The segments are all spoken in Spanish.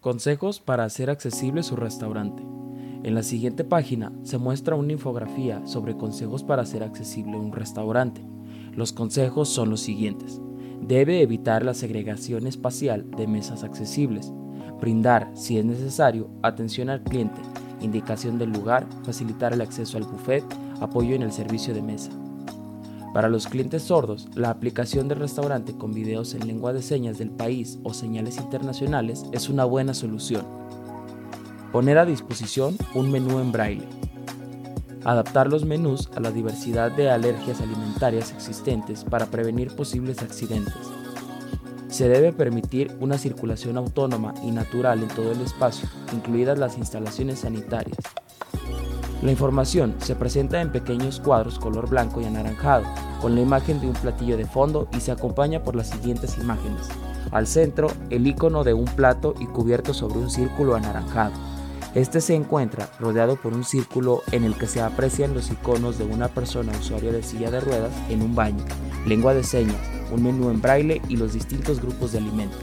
Consejos para hacer accesible su restaurante. En la siguiente página se muestra una infografía sobre consejos para hacer accesible un restaurante. Los consejos son los siguientes. Debe evitar la segregación espacial de mesas accesibles. Brindar, si es necesario, atención al cliente, indicación del lugar, facilitar el acceso al buffet, apoyo en el servicio de mesa. Para los clientes sordos, la aplicación del restaurante con videos en lengua de señas del país o señales internacionales es una buena solución. Poner a disposición un menú en braille. Adaptar los menús a la diversidad de alergias alimentarias existentes para prevenir posibles accidentes. Se debe permitir una circulación autónoma y natural en todo el espacio, incluidas las instalaciones sanitarias, la información se presenta en pequeños cuadros color blanco y anaranjado, con la imagen de un platillo de fondo y se acompaña por las siguientes imágenes. Al centro, el icono de un plato y cubierto sobre un círculo anaranjado. Este se encuentra rodeado por un círculo en el que se aprecian los iconos de una persona usuaria de silla de ruedas en un baño, lengua de señas, un menú en braille y los distintos grupos de alimentos.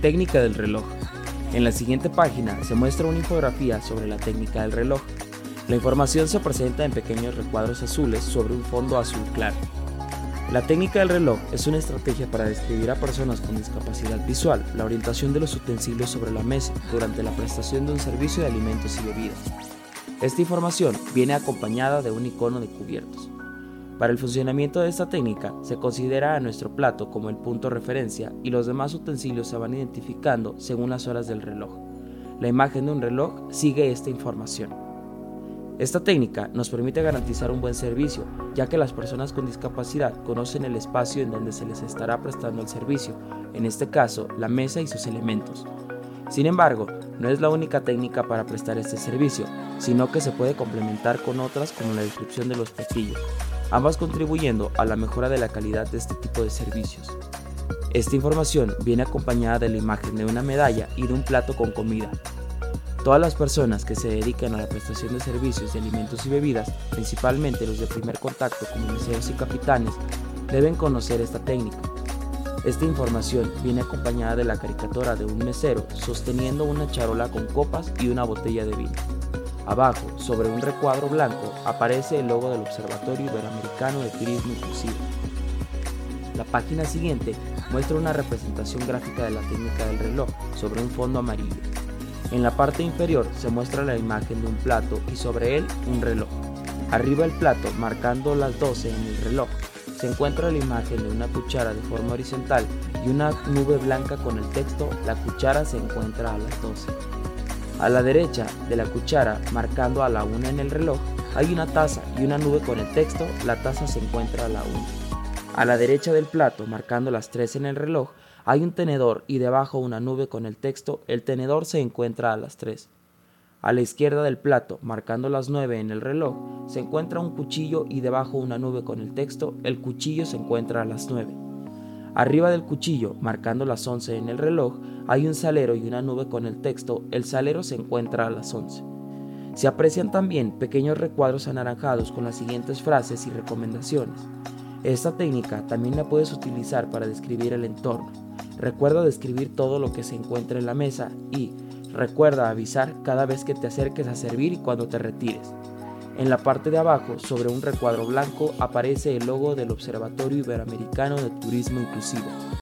Técnica del reloj. En la siguiente página se muestra una infografía sobre la técnica del reloj. La información se presenta en pequeños recuadros azules sobre un fondo azul claro. La técnica del reloj es una estrategia para describir a personas con discapacidad visual la orientación de los utensilios sobre la mesa durante la prestación de un servicio de alimentos y bebidas. Esta información viene acompañada de un icono de cubiertos. Para el funcionamiento de esta técnica se considera a nuestro plato como el punto referencia y los demás utensilios se van identificando según las horas del reloj. La imagen de un reloj sigue esta información. Esta técnica nos permite garantizar un buen servicio, ya que las personas con discapacidad conocen el espacio en donde se les estará prestando el servicio, en este caso la mesa y sus elementos. Sin embargo, no es la única técnica para prestar este servicio, sino que se puede complementar con otras como la descripción de los platillos, ambas contribuyendo a la mejora de la calidad de este tipo de servicios. Esta información viene acompañada de la imagen de una medalla y de un plato con comida. Todas las personas que se dedican a la prestación de servicios de alimentos y bebidas, principalmente los de primer contacto como meseros y capitanes, deben conocer esta técnica. Esta información viene acompañada de la caricatura de un mesero sosteniendo una charola con copas y una botella de vino. Abajo, sobre un recuadro blanco, aparece el logo del Observatorio Iberoamericano de Turismo Inclusivo. La página siguiente muestra una representación gráfica de la técnica del reloj sobre un fondo amarillo. En la parte inferior se muestra la imagen de un plato y sobre él un reloj. Arriba el plato, marcando las 12 en el reloj, se encuentra la imagen de una cuchara de forma horizontal y una nube blanca con el texto La cuchara se encuentra a las 12. A la derecha de la cuchara, marcando a la 1 en el reloj, hay una taza y una nube con el texto La taza se encuentra a la 1. A la derecha del plato, marcando las 3 en el reloj, hay un tenedor y debajo una nube con el texto El tenedor se encuentra a las 3. A la izquierda del plato, marcando las 9 en el reloj, se encuentra un cuchillo y debajo una nube con el texto El cuchillo se encuentra a las 9. Arriba del cuchillo, marcando las 11 en el reloj, hay un salero y una nube con el texto El salero se encuentra a las 11. Se aprecian también pequeños recuadros anaranjados con las siguientes frases y recomendaciones. Esta técnica también la puedes utilizar para describir el entorno. Recuerda describir todo lo que se encuentra en la mesa y recuerda avisar cada vez que te acerques a servir y cuando te retires. En la parte de abajo, sobre un recuadro blanco, aparece el logo del Observatorio Iberoamericano de Turismo Inclusivo.